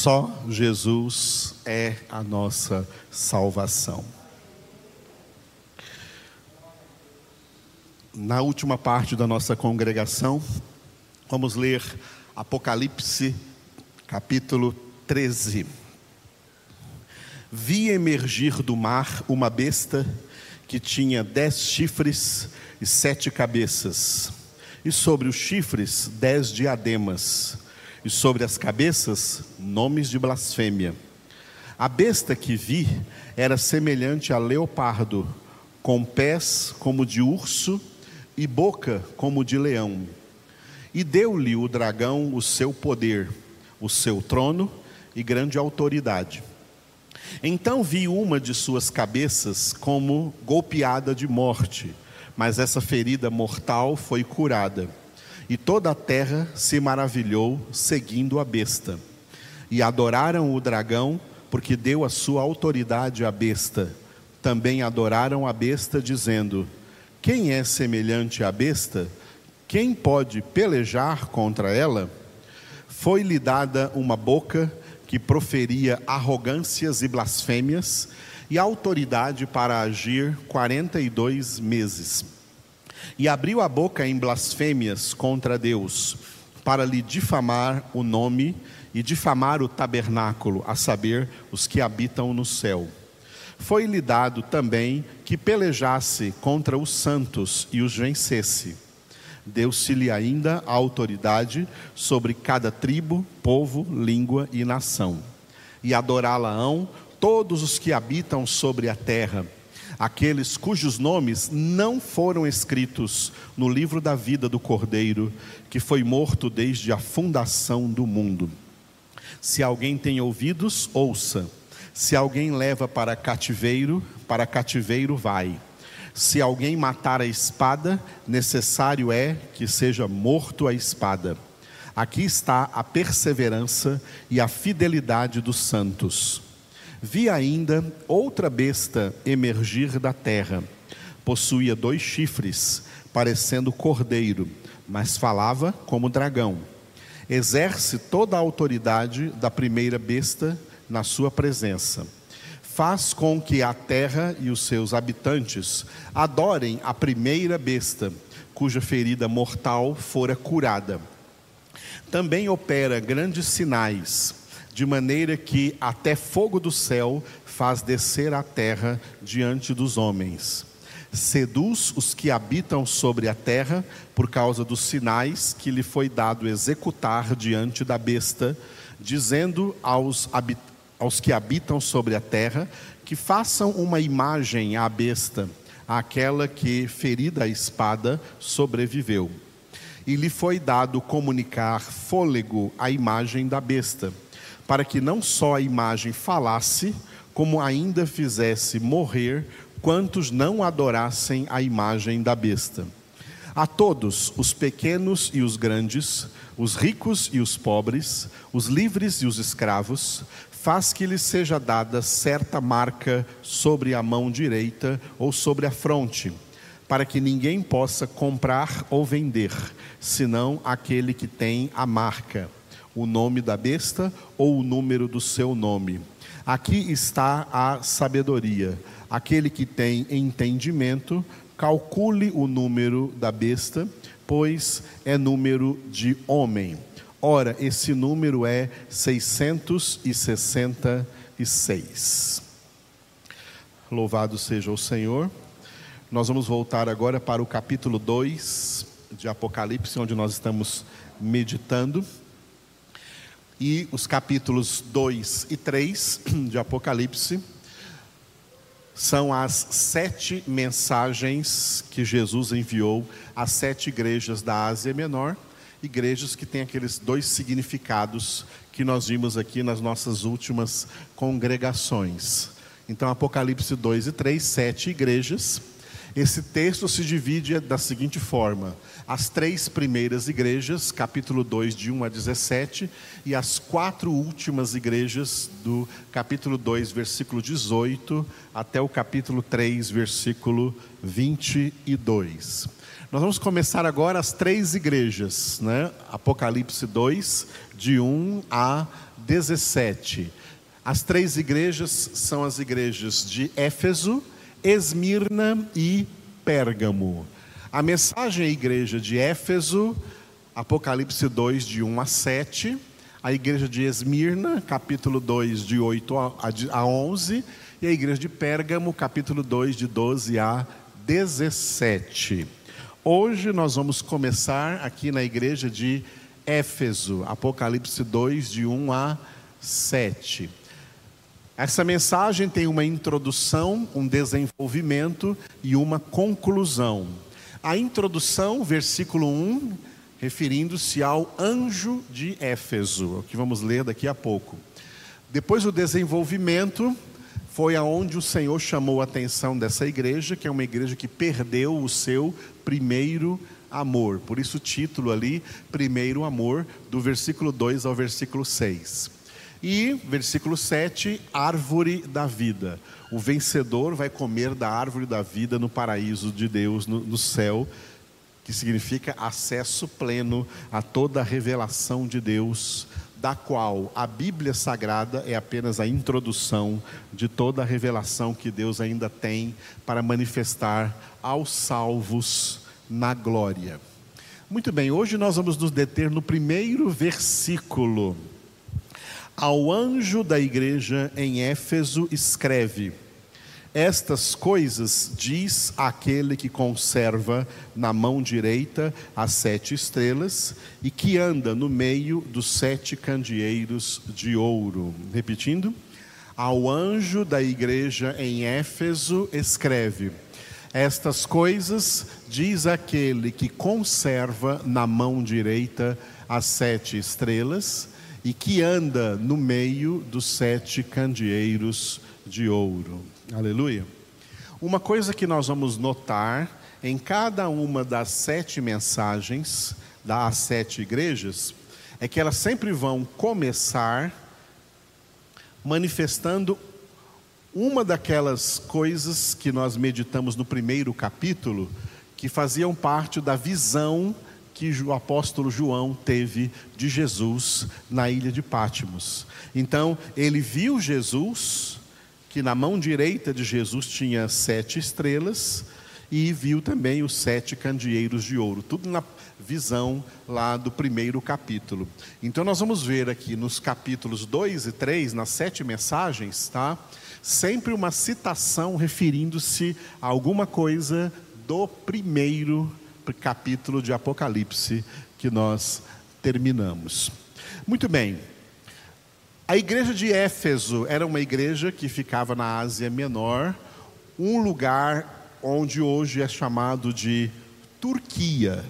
Só Jesus é a nossa salvação. Na última parte da nossa congregação, vamos ler Apocalipse, capítulo 13. Vi emergir do mar uma besta que tinha dez chifres e sete cabeças, e sobre os chifres dez diademas e sobre as cabeças nomes de blasfêmia. A besta que vi era semelhante a leopardo, com pés como de urso e boca como de leão. E deu-lhe o dragão o seu poder, o seu trono e grande autoridade. Então vi uma de suas cabeças como golpeada de morte, mas essa ferida mortal foi curada. E toda a terra se maravilhou seguindo a besta. E adoraram o dragão, porque deu a sua autoridade à besta. Também adoraram a besta, dizendo: Quem é semelhante à besta? Quem pode pelejar contra ela? Foi-lhe dada uma boca que proferia arrogâncias e blasfêmias, e autoridade para agir quarenta e dois meses e abriu a boca em blasfêmias contra Deus, para lhe difamar o nome e difamar o tabernáculo, a saber, os que habitam no céu. Foi-lhe dado também que pelejasse contra os santos e os vencesse. Deu-se-lhe ainda a autoridade sobre cada tribo, povo, língua e nação. E adorá-la-ão todos os que habitam sobre a terra aqueles cujos nomes não foram escritos no livro da vida do Cordeiro, que foi morto desde a fundação do mundo. Se alguém tem ouvidos, ouça. Se alguém leva para cativeiro, para cativeiro vai. Se alguém matar a espada, necessário é que seja morto a espada. Aqui está a perseverança e a fidelidade dos santos. Vi ainda outra besta emergir da terra. Possuía dois chifres, parecendo cordeiro, mas falava como dragão. Exerce toda a autoridade da primeira besta na sua presença. Faz com que a terra e os seus habitantes adorem a primeira besta, cuja ferida mortal fora curada. Também opera grandes sinais de maneira que até fogo do céu faz descer a terra diante dos homens. Seduz os que habitam sobre a terra por causa dos sinais que lhe foi dado executar diante da besta, dizendo aos, aos que habitam sobre a terra que façam uma imagem à besta, àquela que, ferida a espada, sobreviveu. E lhe foi dado comunicar fôlego à imagem da besta para que não só a imagem falasse, como ainda fizesse morrer quantos não adorassem a imagem da besta. A todos, os pequenos e os grandes, os ricos e os pobres, os livres e os escravos, faz que lhes seja dada certa marca sobre a mão direita ou sobre a fronte, para que ninguém possa comprar ou vender, senão aquele que tem a marca o nome da besta ou o número do seu nome. Aqui está a sabedoria. Aquele que tem entendimento, calcule o número da besta, pois é número de homem. Ora, esse número é 666. Louvado seja o Senhor. Nós vamos voltar agora para o capítulo 2 de Apocalipse, onde nós estamos meditando. E os capítulos 2 e 3 de Apocalipse são as sete mensagens que Jesus enviou às sete igrejas da Ásia Menor, igrejas que têm aqueles dois significados que nós vimos aqui nas nossas últimas congregações. Então, Apocalipse 2 e 3, sete igrejas. Esse texto se divide da seguinte forma: as três primeiras igrejas, capítulo 2, de 1 a 17, e as quatro últimas igrejas, do capítulo 2, versículo 18, até o capítulo 3, versículo 22. Nós vamos começar agora as três igrejas, né? Apocalipse 2, de 1 a 17. As três igrejas são as igrejas de Éfeso, Esmirna e Pérgamo. A mensagem à igreja de Éfeso, Apocalipse 2, de 1 a 7. A igreja de Esmirna, capítulo 2, de 8 a 11. E a igreja de Pérgamo, capítulo 2, de 12 a 17. Hoje nós vamos começar aqui na igreja de Éfeso, Apocalipse 2, de 1 a 7. Essa mensagem tem uma introdução, um desenvolvimento e uma conclusão. A introdução, versículo 1, referindo-se ao anjo de Éfeso, que vamos ler daqui a pouco. Depois o desenvolvimento, foi aonde o Senhor chamou a atenção dessa igreja, que é uma igreja que perdeu o seu primeiro amor. Por isso o título ali, primeiro amor, do versículo 2 ao versículo 6. E versículo 7, árvore da vida. O vencedor vai comer da árvore da vida no paraíso de Deus, no, no céu, que significa acesso pleno a toda a revelação de Deus da qual a Bíblia Sagrada é apenas a introdução de toda a revelação que Deus ainda tem para manifestar aos salvos na glória. Muito bem, hoje nós vamos nos deter no primeiro versículo. Ao anjo da igreja em Éfeso escreve: estas coisas diz aquele que conserva na mão direita as sete estrelas e que anda no meio dos sete candeeiros de ouro. Repetindo, ao anjo da igreja em Éfeso escreve: Estas coisas diz aquele que conserva na mão direita as sete estrelas e que anda no meio dos sete candeeiros de ouro. Aleluia. Uma coisa que nós vamos notar em cada uma das sete mensagens das sete igrejas é que elas sempre vão começar manifestando uma daquelas coisas que nós meditamos no primeiro capítulo, que faziam parte da visão que o apóstolo João teve de Jesus na ilha de Pátimos. Então, ele viu Jesus que na mão direita de Jesus tinha sete estrelas e viu também os sete candeeiros de ouro, tudo na visão lá do primeiro capítulo. Então nós vamos ver aqui nos capítulos 2 e 3, nas sete mensagens, tá? Sempre uma citação referindo-se a alguma coisa do primeiro capítulo de Apocalipse que nós terminamos. Muito bem, a igreja de Éfeso era uma igreja que ficava na Ásia Menor, um lugar onde hoje é chamado de Turquia.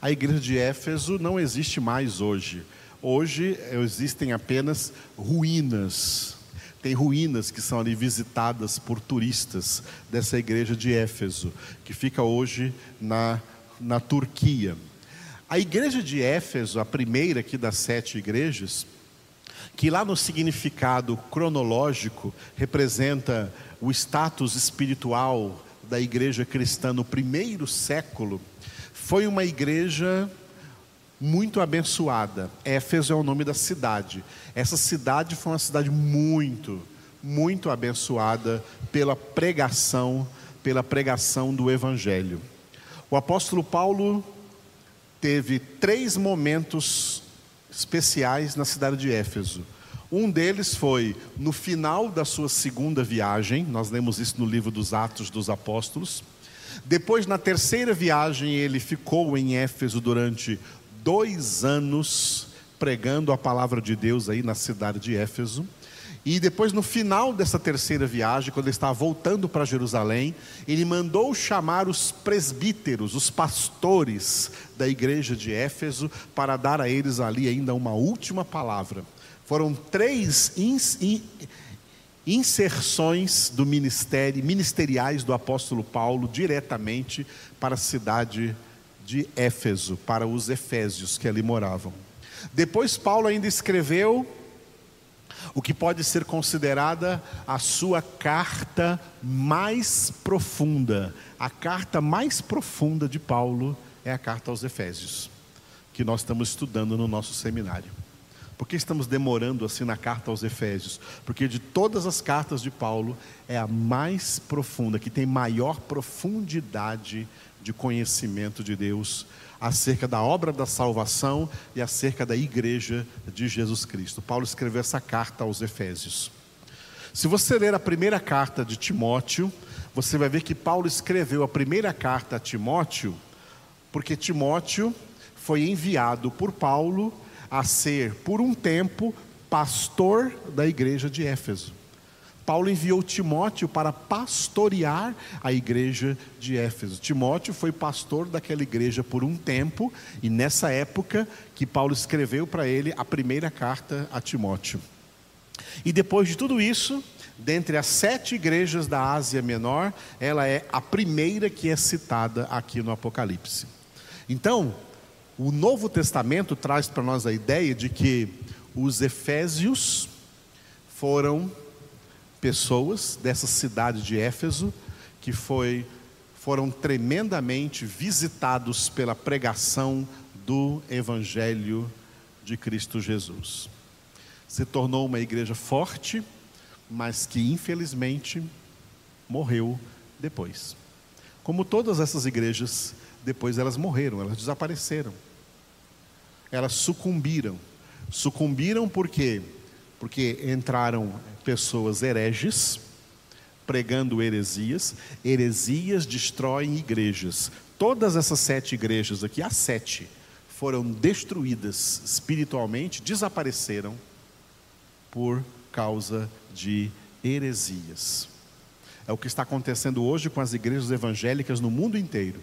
A igreja de Éfeso não existe mais hoje. Hoje existem apenas ruínas. Tem ruínas que são ali visitadas por turistas dessa igreja de Éfeso, que fica hoje na, na Turquia. A igreja de Éfeso, a primeira aqui das sete igrejas, que lá no significado cronológico representa o status espiritual da igreja cristã no primeiro século, foi uma igreja muito abençoada. Éfeso é o nome da cidade. Essa cidade foi uma cidade muito, muito abençoada pela pregação, pela pregação do evangelho. O apóstolo Paulo teve três momentos especiais na cidade de Éfeso. Um deles foi no final da sua segunda viagem, nós lemos isso no livro dos Atos dos Apóstolos. Depois, na terceira viagem, ele ficou em Éfeso durante dois anos, pregando a palavra de Deus aí na cidade de Éfeso. E depois, no final dessa terceira viagem, quando ele estava voltando para Jerusalém, ele mandou chamar os presbíteros, os pastores da igreja de Éfeso, para dar a eles ali ainda uma última palavra. Foram três inserções do ministério, ministeriais do apóstolo Paulo diretamente para a cidade de Éfeso, para os efésios que ali moravam. Depois Paulo ainda escreveu o que pode ser considerada a sua carta mais profunda. A carta mais profunda de Paulo é a carta aos Efésios, que nós estamos estudando no nosso seminário. Por que estamos demorando assim na carta aos Efésios? Porque de todas as cartas de Paulo, é a mais profunda, que tem maior profundidade de conhecimento de Deus acerca da obra da salvação e acerca da igreja de Jesus Cristo. Paulo escreveu essa carta aos Efésios. Se você ler a primeira carta de Timóteo, você vai ver que Paulo escreveu a primeira carta a Timóteo, porque Timóteo foi enviado por Paulo a ser, por um tempo, pastor da igreja de Éfeso. Paulo enviou Timóteo para pastorear a igreja de Éfeso. Timóteo foi pastor daquela igreja por um tempo, e nessa época que Paulo escreveu para ele a primeira carta a Timóteo. E depois de tudo isso, dentre as sete igrejas da Ásia Menor, ela é a primeira que é citada aqui no Apocalipse. Então, o Novo Testamento traz para nós a ideia de que os Efésios foram pessoas dessa cidade de Éfeso que foi, foram tremendamente visitados pela pregação do Evangelho de Cristo Jesus. Se tornou uma igreja forte, mas que infelizmente morreu depois. Como todas essas igrejas, depois elas morreram, elas desapareceram. Elas sucumbiram. Sucumbiram por quê? Porque entraram pessoas hereges, pregando heresias. Heresias destroem igrejas. Todas essas sete igrejas aqui, as sete, foram destruídas espiritualmente, desapareceram por causa de heresias. É o que está acontecendo hoje com as igrejas evangélicas no mundo inteiro.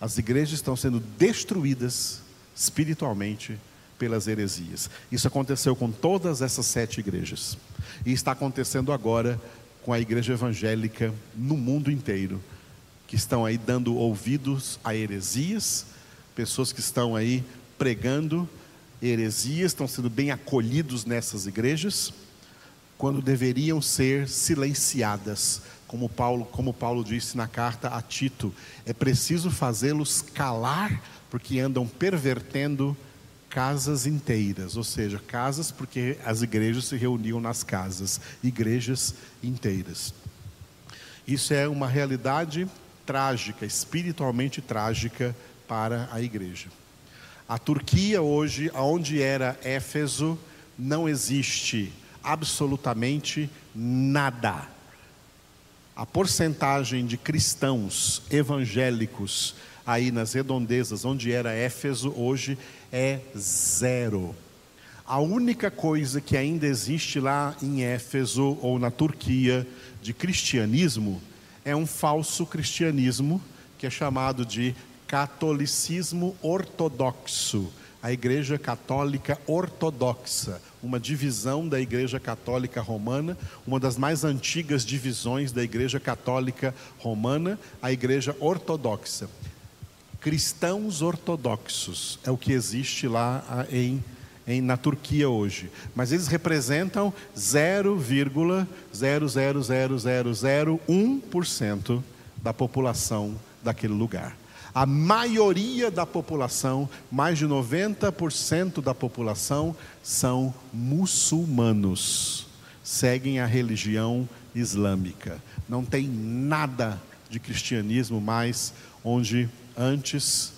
As igrejas estão sendo destruídas espiritualmente pelas heresias. Isso aconteceu com todas essas sete igrejas. E está acontecendo agora com a igreja evangélica no mundo inteiro, que estão aí dando ouvidos a heresias, pessoas que estão aí pregando heresias, estão sendo bem acolhidos nessas igrejas, quando deveriam ser silenciadas, como Paulo, como Paulo disse na carta a Tito, é preciso fazê-los calar, porque andam pervertendo casas inteiras, ou seja, casas porque as igrejas se reuniam nas casas, igrejas inteiras. Isso é uma realidade trágica, espiritualmente trágica para a igreja. A Turquia hoje, aonde era Éfeso, não existe absolutamente nada. A porcentagem de cristãos evangélicos aí nas redondezas, onde era Éfeso, hoje é zero. A única coisa que ainda existe lá em Éfeso ou na Turquia de cristianismo é um falso cristianismo que é chamado de catolicismo ortodoxo, a Igreja Católica Ortodoxa, uma divisão da Igreja Católica Romana, uma das mais antigas divisões da Igreja Católica Romana, a Igreja Ortodoxa cristãos ortodoxos, é o que existe lá em, em, na Turquia hoje. Mas eles representam 0,00001% da população daquele lugar. A maioria da população, mais de 90% da população, são muçulmanos, seguem a religião islâmica. Não tem nada de cristianismo mais onde antes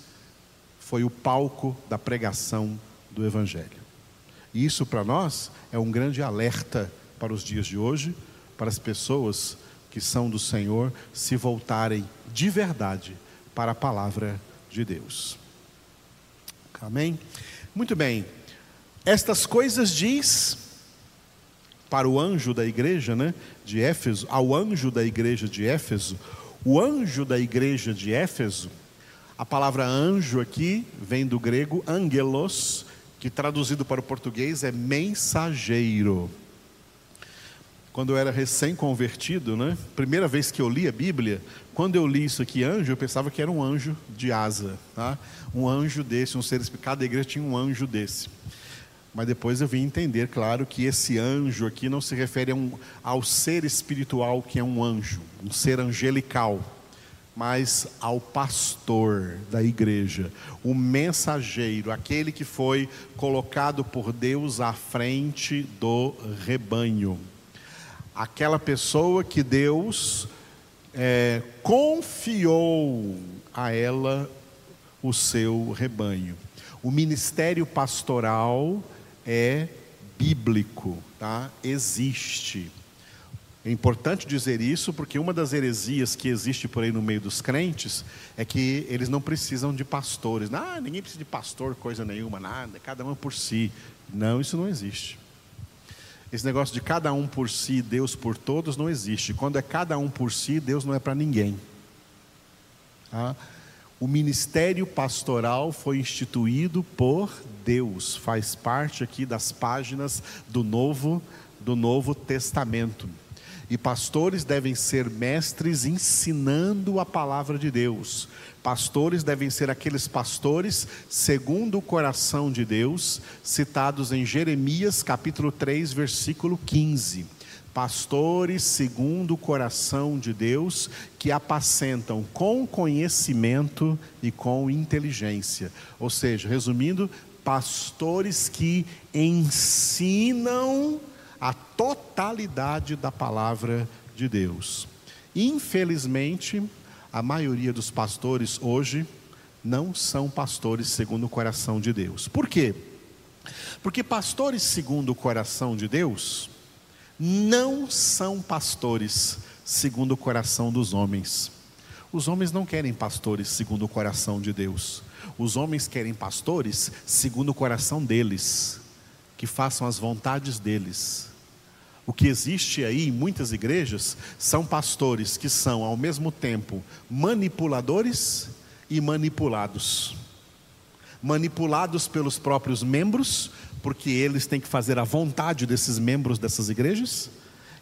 foi o palco da pregação do Evangelho. E isso para nós é um grande alerta para os dias de hoje, para as pessoas que são do Senhor se voltarem de verdade para a palavra de Deus. Amém? Muito bem. Estas coisas diz para o anjo da igreja, né, de Éfeso, ao anjo da igreja de Éfeso, o anjo da igreja de Éfeso a palavra anjo aqui vem do grego angelos, que traduzido para o português é mensageiro. Quando eu era recém-convertido, né? Primeira vez que eu li a Bíblia, quando eu li isso aqui, anjo, eu pensava que era um anjo de asa, tá? Um anjo desse, um ser cada igreja tinha um anjo desse. Mas depois eu vim entender, claro, que esse anjo aqui não se refere um, ao ser espiritual que é um anjo, um ser angelical, mas ao pastor da igreja, o mensageiro, aquele que foi colocado por Deus à frente do rebanho. Aquela pessoa que Deus é, confiou a ela o seu rebanho. O ministério pastoral é bíblico, tá? Existe. É importante dizer isso porque uma das heresias que existe por aí no meio dos crentes é que eles não precisam de pastores. Ah, ninguém precisa de pastor, coisa nenhuma, nada, cada um por si. Não, isso não existe. Esse negócio de cada um por si, Deus por todos, não existe. Quando é cada um por si, Deus não é para ninguém. Tá? O ministério pastoral foi instituído por Deus, faz parte aqui das páginas do Novo, do Novo Testamento. E pastores devem ser mestres ensinando a palavra de Deus. Pastores devem ser aqueles pastores segundo o coração de Deus, citados em Jeremias capítulo 3, versículo 15 pastores segundo o coração de Deus, que apacentam com conhecimento e com inteligência. Ou seja, resumindo, pastores que ensinam a totalidade da palavra de Deus. Infelizmente, a maioria dos pastores hoje não são pastores segundo o coração de Deus. Por quê? Porque pastores segundo o coração de Deus, não são pastores segundo o coração dos homens. Os homens não querem pastores segundo o coração de Deus. Os homens querem pastores segundo o coração deles, que façam as vontades deles. O que existe aí em muitas igrejas são pastores que são ao mesmo tempo manipuladores e manipulados. Manipulados pelos próprios membros, porque eles têm que fazer a vontade desses membros dessas igrejas,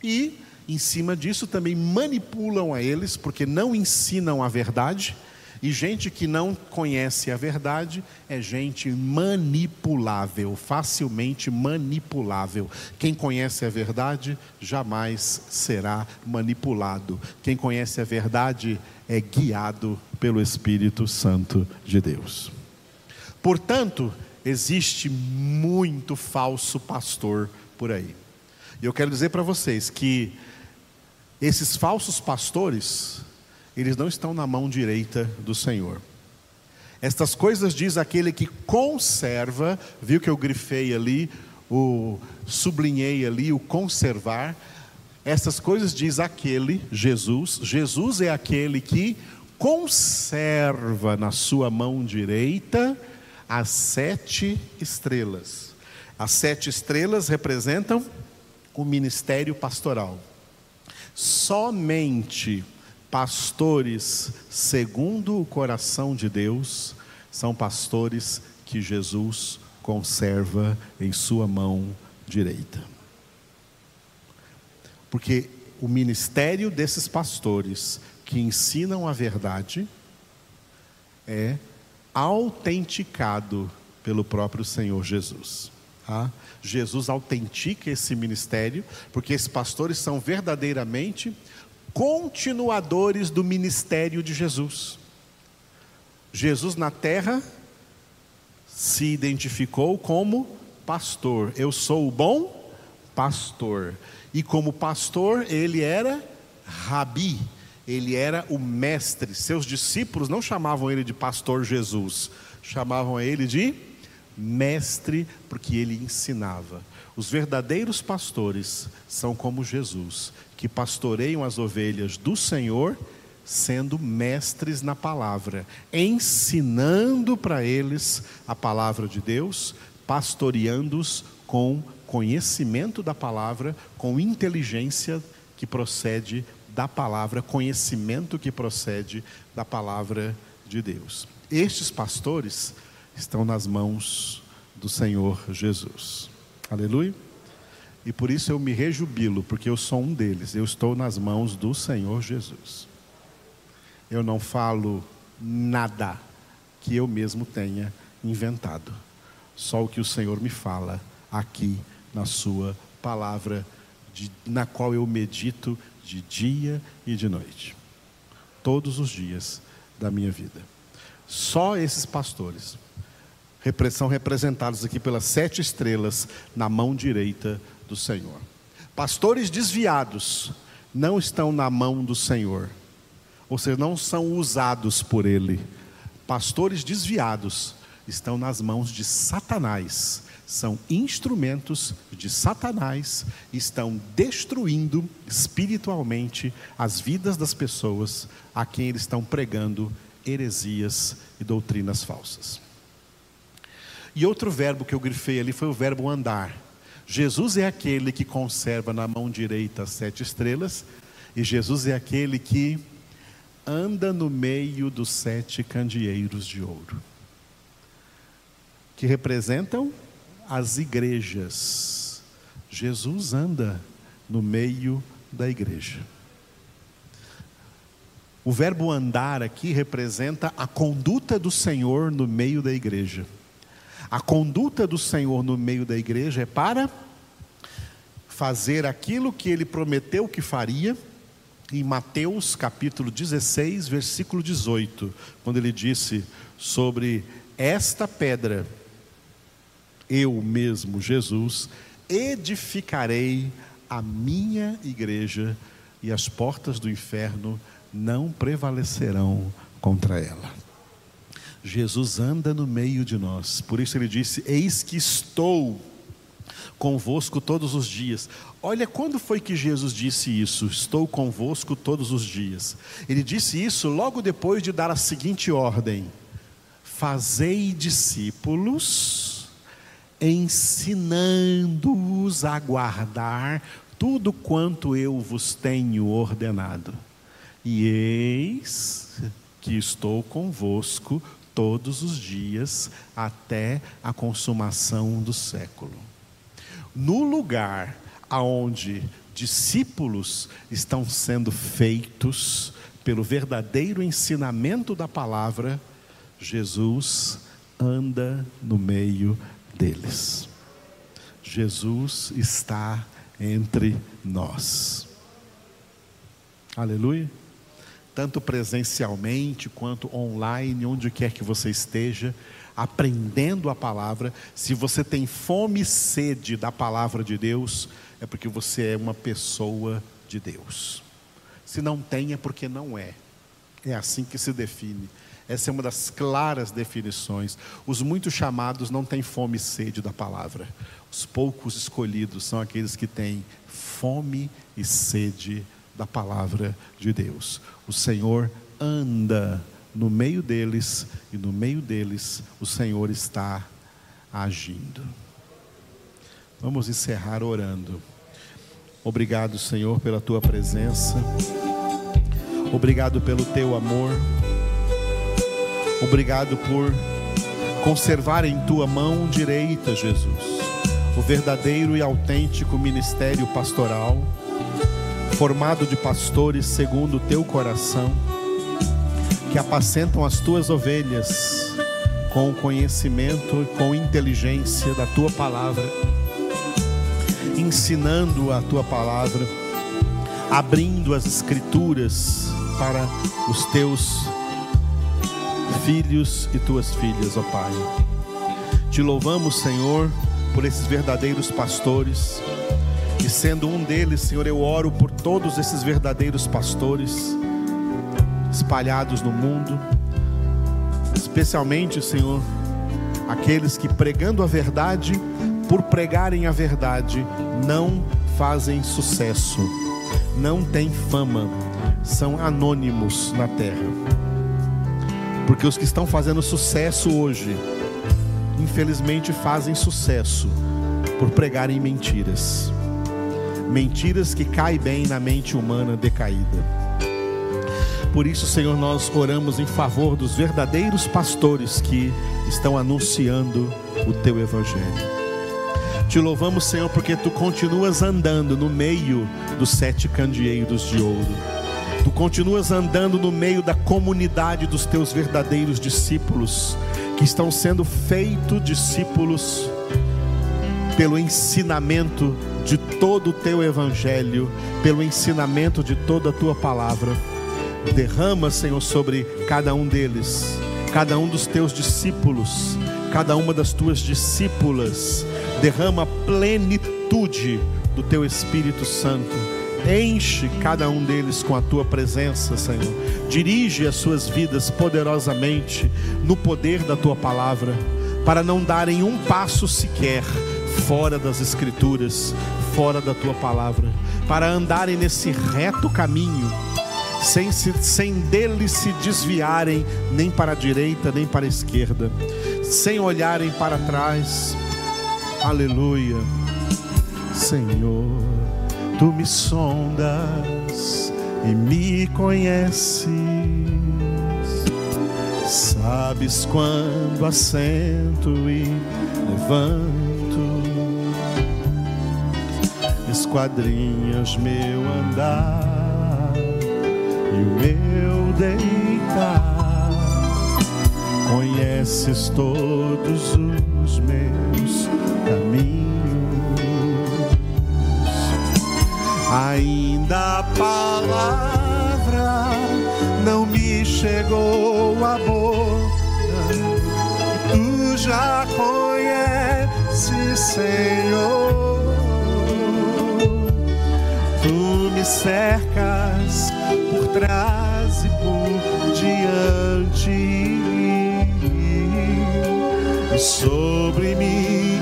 e em cima disso também manipulam a eles, porque não ensinam a verdade, e gente que não conhece a verdade é gente manipulável, facilmente manipulável. Quem conhece a verdade jamais será manipulado. Quem conhece a verdade é guiado pelo Espírito Santo de Deus. Portanto, existe muito falso pastor por aí. E eu quero dizer para vocês que esses falsos pastores, eles não estão na mão direita do Senhor. Estas coisas diz aquele que conserva, viu que eu grifei ali, o sublinhei ali o conservar. Essas coisas diz aquele, Jesus. Jesus é aquele que conserva na sua mão direita as sete estrelas. As sete estrelas representam o ministério pastoral. Somente pastores segundo o coração de Deus são pastores que Jesus conserva em sua mão direita. Porque o ministério desses pastores que ensinam a verdade é autenticado pelo próprio Senhor Jesus. Tá? Jesus autentica esse ministério, porque esses pastores são verdadeiramente continuadores do ministério de Jesus. Jesus na terra se identificou como pastor. Eu sou o bom pastor. E como pastor, ele era rabi, ele era o mestre. Seus discípulos não chamavam ele de pastor Jesus, chamavam ele de mestre, porque ele ensinava. Os verdadeiros pastores são como Jesus, que pastoreiam as ovelhas do Senhor, sendo mestres na palavra, ensinando para eles a palavra de Deus, pastoreando-os com conhecimento da palavra, com inteligência que procede da palavra, conhecimento que procede da palavra de Deus. Estes pastores estão nas mãos do Senhor Jesus. Aleluia. E por isso eu me rejubilo, porque eu sou um deles. Eu estou nas mãos do Senhor Jesus. Eu não falo nada que eu mesmo tenha inventado. Só o que o Senhor me fala aqui na Sua palavra, de, na qual eu medito de dia e de noite, todos os dias da minha vida. Só esses pastores são representados aqui pelas sete estrelas na mão direita do Senhor. Pastores desviados não estão na mão do Senhor, ou seja, não são usados por Ele. Pastores desviados estão nas mãos de Satanás, são instrumentos de Satanás, estão destruindo espiritualmente as vidas das pessoas a quem eles estão pregando heresias e doutrinas falsas. E outro verbo que eu grifei ali foi o verbo andar. Jesus é aquele que conserva na mão direita as sete estrelas, e Jesus é aquele que anda no meio dos sete candeeiros de ouro, que representam as igrejas. Jesus anda no meio da igreja. O verbo andar aqui representa a conduta do Senhor no meio da igreja. A conduta do Senhor no meio da igreja é para fazer aquilo que ele prometeu que faria, em Mateus capítulo 16, versículo 18, quando ele disse sobre esta pedra, eu mesmo, Jesus, edificarei a minha igreja e as portas do inferno não prevalecerão contra ela. Jesus anda no meio de nós, por isso ele disse: Eis que estou convosco todos os dias. Olha, quando foi que Jesus disse isso? Estou convosco todos os dias. Ele disse isso logo depois de dar a seguinte ordem: Fazei discípulos, ensinando-os a guardar tudo quanto eu vos tenho ordenado. E eis que estou convosco todos os dias até a consumação do século. No lugar aonde discípulos estão sendo feitos pelo verdadeiro ensinamento da palavra, Jesus anda no meio deles. Jesus está entre nós. Aleluia tanto presencialmente quanto online, onde quer que você esteja, aprendendo a palavra. Se você tem fome e sede da palavra de Deus, é porque você é uma pessoa de Deus. Se não tem, é porque não é. É assim que se define. Essa é uma das claras definições. Os muitos chamados não têm fome e sede da palavra. Os poucos escolhidos são aqueles que têm fome e sede da palavra de Deus. O Senhor anda no meio deles e no meio deles o Senhor está agindo. Vamos encerrar orando. Obrigado, Senhor, pela tua presença. Obrigado pelo teu amor. Obrigado por conservar em tua mão direita, Jesus, o verdadeiro e autêntico ministério pastoral formado de pastores segundo o teu coração, que apacentam as tuas ovelhas com o conhecimento e com inteligência da tua palavra, ensinando a tua palavra, abrindo as escrituras para os teus filhos e tuas filhas, ó Pai. Te louvamos, Senhor, por esses verdadeiros pastores e sendo um deles, Senhor, eu oro por todos esses verdadeiros pastores espalhados no mundo, especialmente, Senhor, aqueles que pregando a verdade, por pregarem a verdade, não fazem sucesso, não têm fama, são anônimos na terra. Porque os que estão fazendo sucesso hoje, infelizmente fazem sucesso por pregarem mentiras mentiras que caem bem na mente humana decaída. Por isso, Senhor, nós oramos em favor dos verdadeiros pastores que estão anunciando o teu evangelho. Te louvamos, Senhor, porque tu continuas andando no meio dos sete candeeiros de ouro. Tu continuas andando no meio da comunidade dos teus verdadeiros discípulos, que estão sendo feitos discípulos pelo ensinamento de todo o teu evangelho, pelo ensinamento de toda a tua palavra. Derrama, Senhor, sobre cada um deles, cada um dos teus discípulos, cada uma das tuas discípulas. Derrama plenitude do teu Espírito Santo. Enche cada um deles com a tua presença, Senhor. Dirige as suas vidas poderosamente no poder da tua palavra, para não darem um passo sequer fora das Escrituras, fora da tua palavra, para andarem nesse reto caminho sem, se, sem deles se desviarem nem para a direita nem para a esquerda, sem olharem para trás. Aleluia. Senhor, tu me sondas e me conheces. Sabes quando assento e levanto, esquadrinhas meu andar e o meu deitar. Conheces todos os meus caminhos. Ainda a palavra não me chegou à boca. Tu já conheces, Senhor. Me cercas trás e por diante. E sobre mim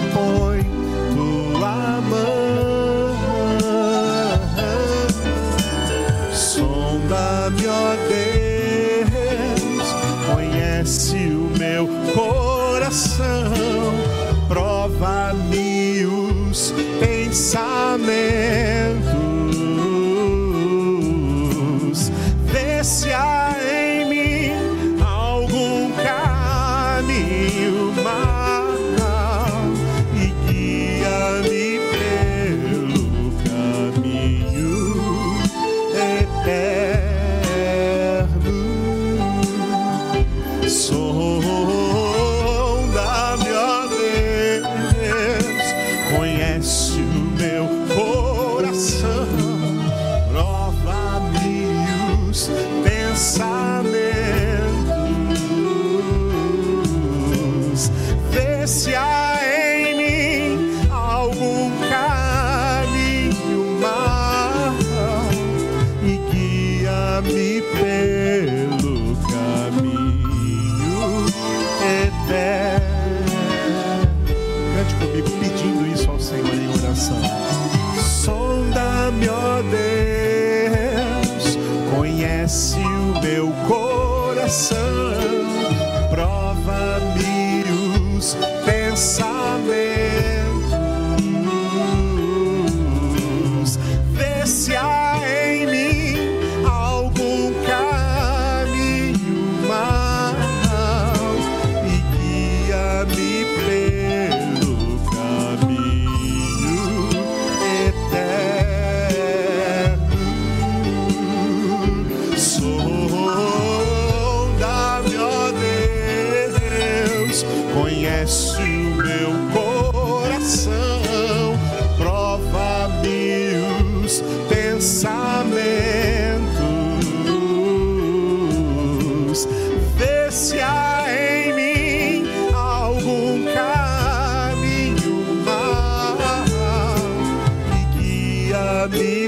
mil mais. conhece o meu coração, prova-me os pensamentos. Me